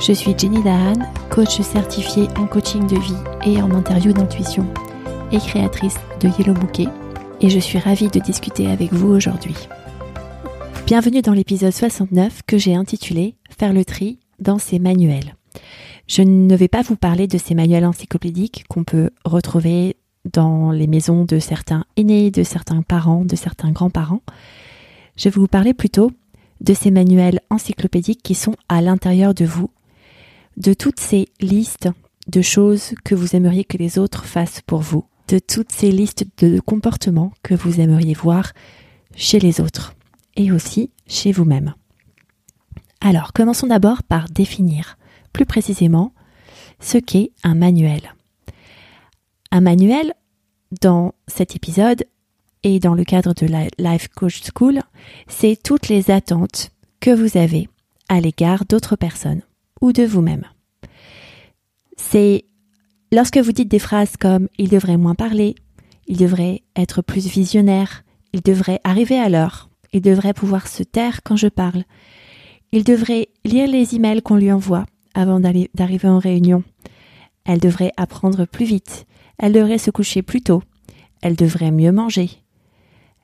Je suis Jenny Dahan, coach certifiée en coaching de vie et en interview d'intuition et créatrice de Yellow Bouquet et je suis ravie de discuter avec vous aujourd'hui. Bienvenue dans l'épisode 69 que j'ai intitulé Faire le tri dans ces manuels. Je ne vais pas vous parler de ces manuels encyclopédiques qu'on peut retrouver dans les maisons de certains aînés, de certains parents, de certains grands-parents. Je vais vous parler plutôt de ces manuels encyclopédiques qui sont à l'intérieur de vous de toutes ces listes de choses que vous aimeriez que les autres fassent pour vous, de toutes ces listes de comportements que vous aimeriez voir chez les autres et aussi chez vous-même. Alors, commençons d'abord par définir plus précisément ce qu'est un manuel. Un manuel, dans cet épisode et dans le cadre de la Life Coach School, c'est toutes les attentes que vous avez à l'égard d'autres personnes ou de vous-même. C'est lorsque vous dites des phrases comme il devrait moins parler, il devrait être plus visionnaire, il devrait arriver à l'heure, il devrait pouvoir se taire quand je parle, il devrait lire les emails qu'on lui envoie avant d'arriver en réunion, elle devrait apprendre plus vite, elle devrait se coucher plus tôt, elle devrait mieux manger,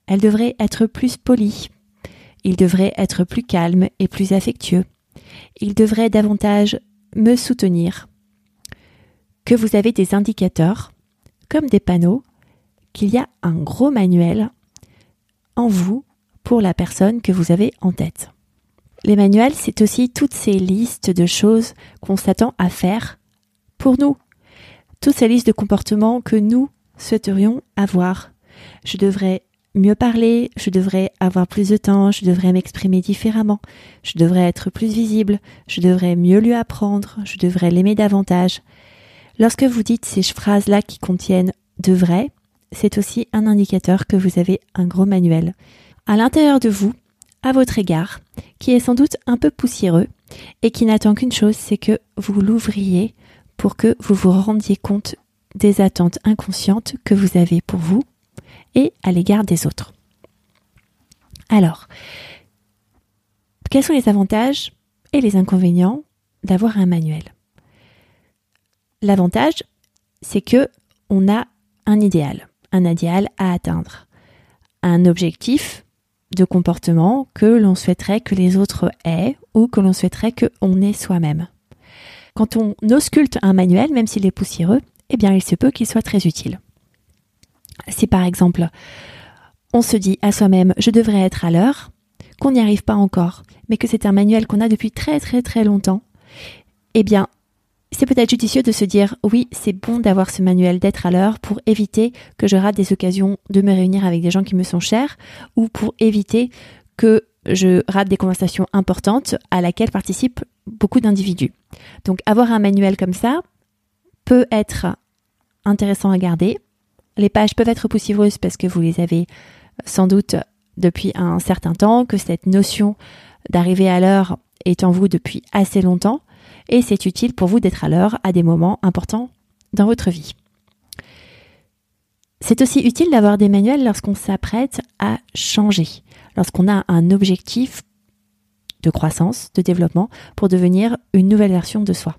elle devrait être plus polie, il devrait être plus calme et plus affectueux, il devrait davantage me soutenir, que vous avez des indicateurs, comme des panneaux, qu'il y a un gros manuel en vous pour la personne que vous avez en tête. Les manuels, c'est aussi toutes ces listes de choses qu'on s'attend à faire pour nous. Toutes ces listes de comportements que nous souhaiterions avoir. Je devrais mieux parler, je devrais avoir plus de temps, je devrais m'exprimer différemment, je devrais être plus visible, je devrais mieux lui apprendre, je devrais l'aimer davantage. Lorsque vous dites ces phrases-là qui contiennent de vrai, c'est aussi un indicateur que vous avez un gros manuel à l'intérieur de vous, à votre égard, qui est sans doute un peu poussiéreux et qui n'attend qu'une chose, c'est que vous l'ouvriez pour que vous vous rendiez compte des attentes inconscientes que vous avez pour vous et à l'égard des autres. Alors, quels sont les avantages et les inconvénients d'avoir un manuel? L'avantage, c'est que on a un idéal, un idéal à atteindre, un objectif de comportement que l'on souhaiterait que les autres aient ou que l'on souhaiterait qu'on ait soi-même. Quand on ausculte un manuel, même s'il est poussiéreux, eh bien il se peut qu'il soit très utile. Si par exemple on se dit à soi-même je devrais être à l'heure, qu'on n'y arrive pas encore, mais que c'est un manuel qu'on a depuis très très très longtemps, eh bien c'est peut-être judicieux de se dire oui, c'est bon d'avoir ce manuel d'être à l'heure pour éviter que je rate des occasions de me réunir avec des gens qui me sont chers ou pour éviter que je rate des conversations importantes à laquelle participent beaucoup d'individus. Donc avoir un manuel comme ça peut être intéressant à garder. Les pages peuvent être poussiéreuses parce que vous les avez sans doute depuis un certain temps, que cette notion d'arriver à l'heure est en vous depuis assez longtemps et c'est utile pour vous d'être à l'heure à des moments importants dans votre vie. C'est aussi utile d'avoir des manuels lorsqu'on s'apprête à changer, lorsqu'on a un objectif de croissance, de développement, pour devenir une nouvelle version de soi.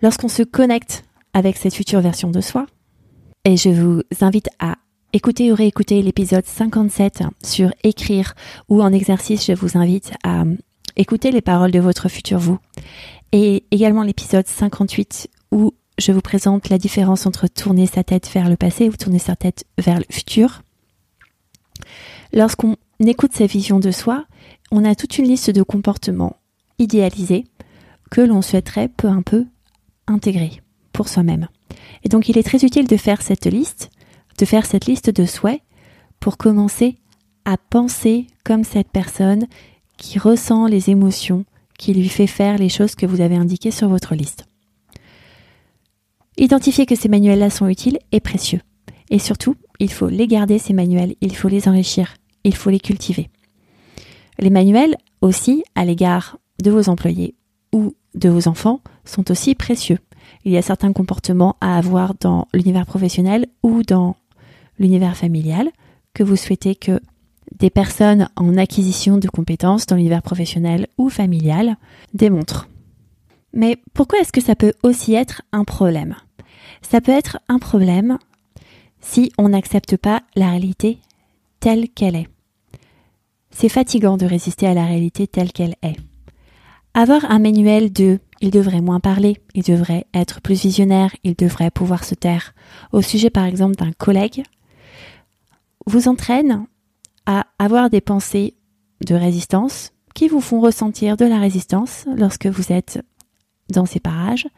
Lorsqu'on se connecte avec cette future version de soi, et je vous invite à écouter ou réécouter l'épisode 57 sur écrire ou en exercice, je vous invite à écoutez les paroles de votre futur vous. Et également l'épisode 58 où je vous présente la différence entre tourner sa tête vers le passé ou tourner sa tête vers le futur. Lorsqu'on écoute ces visions de soi, on a toute une liste de comportements idéalisés que l'on souhaiterait peu à peu intégrer pour soi-même. Et donc il est très utile de faire cette liste, de faire cette liste de souhaits pour commencer à penser comme cette personne qui ressent les émotions qui lui fait faire les choses que vous avez indiquées sur votre liste. Identifiez que ces manuels-là sont utiles et précieux. Et surtout, il faut les garder, ces manuels, il faut les enrichir, il faut les cultiver. Les manuels aussi, à l'égard de vos employés ou de vos enfants, sont aussi précieux. Il y a certains comportements à avoir dans l'univers professionnel ou dans l'univers familial que vous souhaitez que des personnes en acquisition de compétences dans l'univers professionnel ou familial démontrent. Mais pourquoi est-ce que ça peut aussi être un problème? Ça peut être un problème si on n'accepte pas la réalité telle qu'elle est. C'est fatigant de résister à la réalité telle qu'elle est. Avoir un manuel de il devrait moins parler, il devrait être plus visionnaire, il devrait pouvoir se taire au sujet par exemple d'un collègue, vous entraîne à avoir des pensées de résistance qui vous font ressentir de la résistance lorsque vous êtes dans ces parages.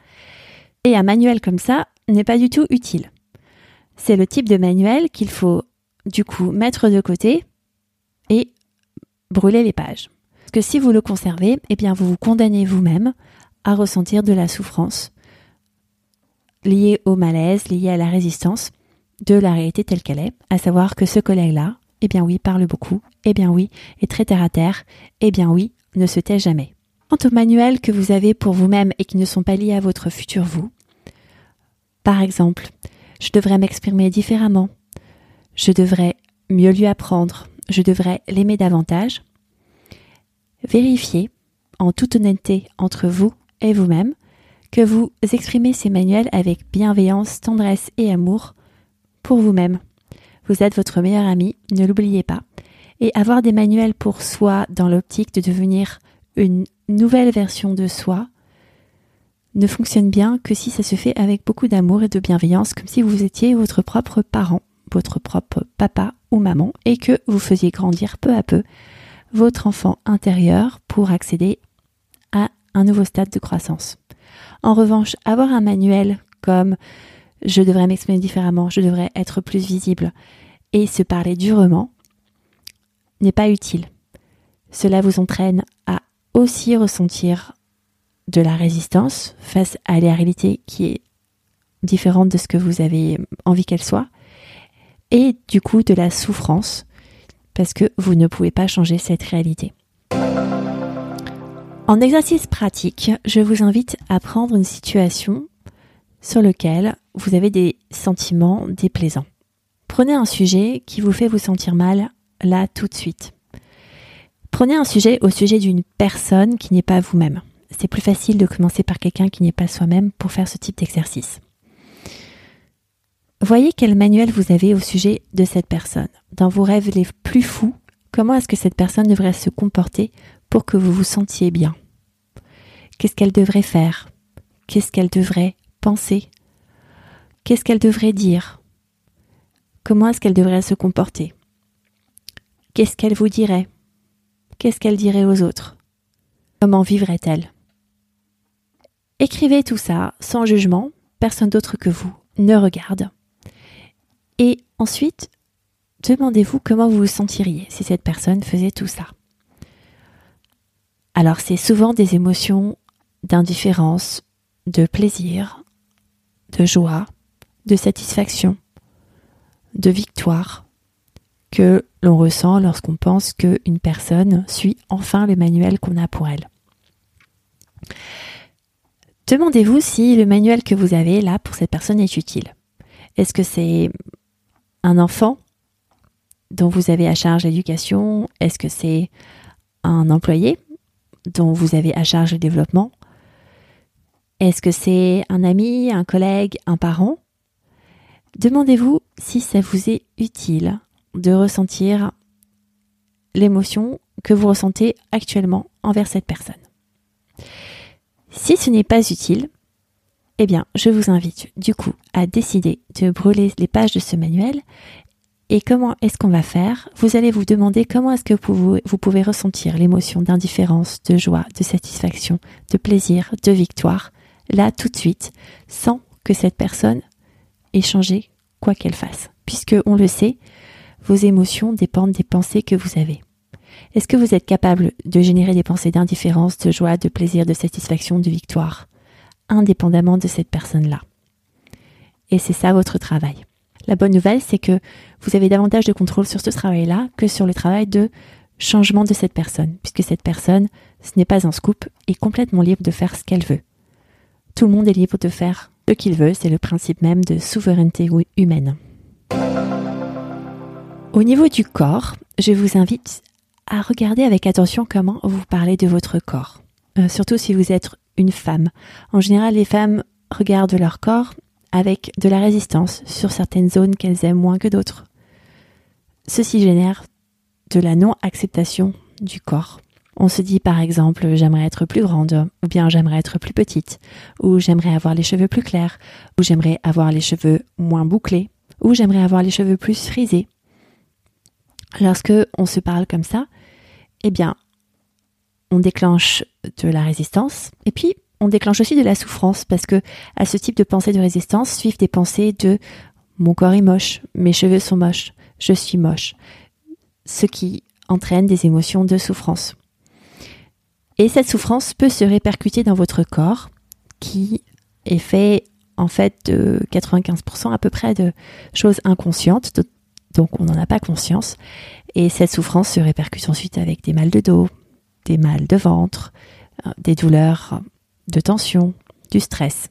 Et un manuel comme ça n'est pas du tout utile. C'est le type de manuel qu'il faut du coup mettre de côté et brûler les pages. Parce que si vous le conservez, eh bien vous vous condamnez vous-même à ressentir de la souffrance liée au malaise, liée à la résistance de la réalité telle qu'elle est, à savoir que ce collègue-là, eh bien oui, parle beaucoup, eh bien oui, est très terre à terre, eh bien oui, ne se tait jamais. Quant aux manuels que vous avez pour vous-même et qui ne sont pas liés à votre futur vous, par exemple, je devrais m'exprimer différemment, je devrais mieux lui apprendre, je devrais l'aimer davantage. Vérifiez, en toute honnêteté entre vous et vous-même, que vous exprimez ces manuels avec bienveillance, tendresse et amour pour vous-même. Vous êtes votre meilleur ami, ne l'oubliez pas. Et avoir des manuels pour soi dans l'optique de devenir une nouvelle version de soi ne fonctionne bien que si ça se fait avec beaucoup d'amour et de bienveillance, comme si vous étiez votre propre parent, votre propre papa ou maman, et que vous faisiez grandir peu à peu votre enfant intérieur pour accéder un nouveau stade de croissance. En revanche, avoir un manuel comme je devrais m'exprimer différemment, je devrais être plus visible, et se parler durement, n'est pas utile. Cela vous entraîne à aussi ressentir de la résistance face à la réalité qui est différente de ce que vous avez envie qu'elle soit, et du coup de la souffrance, parce que vous ne pouvez pas changer cette réalité. En exercice pratique, je vous invite à prendre une situation sur laquelle vous avez des sentiments déplaisants. Prenez un sujet qui vous fait vous sentir mal là tout de suite. Prenez un sujet au sujet d'une personne qui n'est pas vous-même. C'est plus facile de commencer par quelqu'un qui n'est pas soi-même pour faire ce type d'exercice. Voyez quel manuel vous avez au sujet de cette personne. Dans vos rêves les plus fous, comment est-ce que cette personne devrait se comporter pour que vous vous sentiez bien? Qu'est-ce qu'elle devrait faire? Qu'est-ce qu'elle devrait penser? Qu'est-ce qu'elle devrait dire? Comment est-ce qu'elle devrait se comporter? Qu'est-ce qu'elle vous dirait? Qu'est-ce qu'elle dirait aux autres? Comment vivrait-elle? Écrivez tout ça sans jugement, personne d'autre que vous ne regarde. Et ensuite, demandez-vous comment vous vous sentiriez si cette personne faisait tout ça. Alors c'est souvent des émotions d'indifférence, de plaisir, de joie, de satisfaction, de victoire que l'on ressent lorsqu'on pense qu'une personne suit enfin le manuel qu'on a pour elle. Demandez-vous si le manuel que vous avez là pour cette personne est utile. Est-ce que c'est un enfant dont vous avez à charge l'éducation Est-ce que c'est un employé dont vous avez à charge le développement? Est-ce que c'est un ami, un collègue, un parent? Demandez-vous si ça vous est utile de ressentir l'émotion que vous ressentez actuellement envers cette personne. Si ce n'est pas utile, eh bien, je vous invite du coup à décider de brûler les pages de ce manuel. Et comment est-ce qu'on va faire? Vous allez vous demander comment est-ce que vous, pouvez ressentir l'émotion d'indifférence, de joie, de satisfaction, de plaisir, de victoire, là tout de suite, sans que cette personne changer quoi qu'elle fasse. Puisque, on le sait, vos émotions dépendent des pensées que vous avez. Est-ce que vous êtes capable de générer des pensées d'indifférence, de joie, de plaisir, de satisfaction, de victoire, indépendamment de cette personne-là? Et c'est ça votre travail. La bonne nouvelle, c'est que vous avez davantage de contrôle sur ce travail-là que sur le travail de changement de cette personne, puisque cette personne, ce n'est pas un scoop, est complètement libre de faire ce qu'elle veut. Tout le monde est libre de faire ce qu'il veut, c'est le principe même de souveraineté humaine. Au niveau du corps, je vous invite à regarder avec attention comment vous parlez de votre corps, euh, surtout si vous êtes une femme. En général, les femmes regardent leur corps avec de la résistance sur certaines zones qu'elles aiment moins que d'autres. Ceci génère de la non-acceptation du corps. On se dit par exemple j'aimerais être plus grande, ou bien j'aimerais être plus petite, ou j'aimerais avoir les cheveux plus clairs, ou j'aimerais avoir les cheveux moins bouclés, ou j'aimerais avoir les cheveux plus frisés. Lorsque on se parle comme ça, eh bien, on déclenche de la résistance, et puis on déclenche aussi de la souffrance, parce que à ce type de pensée de résistance suivent des pensées de mon corps est moche, mes cheveux sont moches, je suis moche, ce qui entraîne des émotions de souffrance. Et cette souffrance peut se répercuter dans votre corps, qui est fait en fait de 95% à peu près de choses inconscientes, donc on n'en a pas conscience. Et cette souffrance se répercute ensuite avec des mal de dos, des mal de ventre, euh, des douleurs de tension, du stress.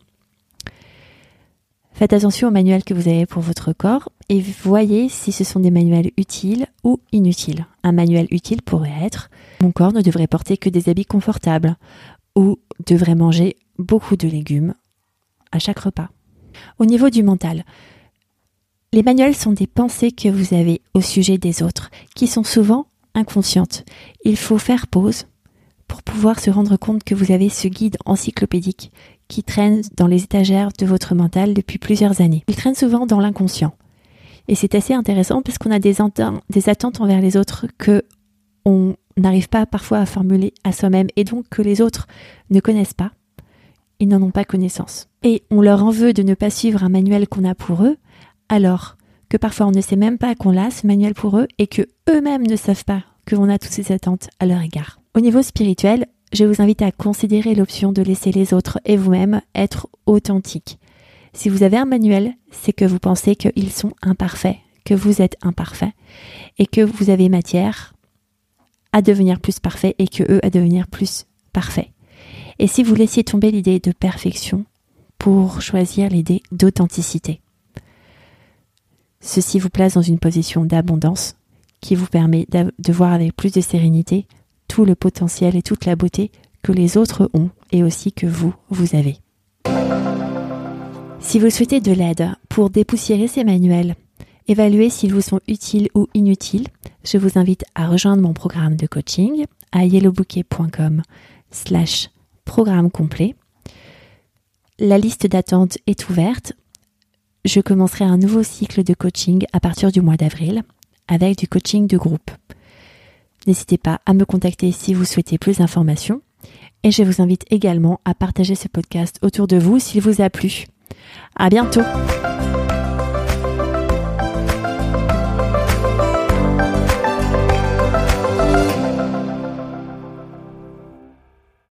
Faites attention aux manuels que vous avez pour votre corps et voyez si ce sont des manuels utiles ou inutiles. Un manuel utile pourrait être mon corps ne devrait porter que des habits confortables ou devrait manger beaucoup de légumes à chaque repas. Au niveau du mental, les manuels sont des pensées que vous avez au sujet des autres, qui sont souvent inconscientes. Il faut faire pause pour pouvoir se rendre compte que vous avez ce guide encyclopédique qui traîne dans les étagères de votre mental depuis plusieurs années. Il traîne souvent dans l'inconscient. Et c'est assez intéressant parce qu'on a des, attentes envers les autres que on n'arrive pas parfois à formuler à soi-même et donc que les autres ne connaissent pas. Ils n'en ont pas connaissance. Et on leur en veut de ne pas suivre un manuel qu'on a pour eux, alors que parfois on ne sait même pas qu'on a ce manuel pour eux et que eux-mêmes ne savent pas que l'on a toutes ces attentes à leur égard. Au niveau spirituel, je vous invite à considérer l'option de laisser les autres et vous-même être authentiques. Si vous avez un manuel, c'est que vous pensez qu'ils sont imparfaits, que vous êtes imparfait et que vous avez matière à devenir plus parfait et que eux à devenir plus parfaits. Et si vous laissiez tomber l'idée de perfection pour choisir l'idée d'authenticité. Ceci vous place dans une position d'abondance qui vous permet de voir avec plus de sérénité le potentiel et toute la beauté que les autres ont et aussi que vous, vous avez. Si vous souhaitez de l'aide pour dépoussiérer ces manuels, évaluer s'ils vous sont utiles ou inutiles, je vous invite à rejoindre mon programme de coaching à yellowbouquet.com slash programme complet. La liste d'attente est ouverte. Je commencerai un nouveau cycle de coaching à partir du mois d'avril avec du coaching de groupe. N'hésitez pas à me contacter si vous souhaitez plus d'informations. Et je vous invite également à partager ce podcast autour de vous s'il vous a plu. À bientôt!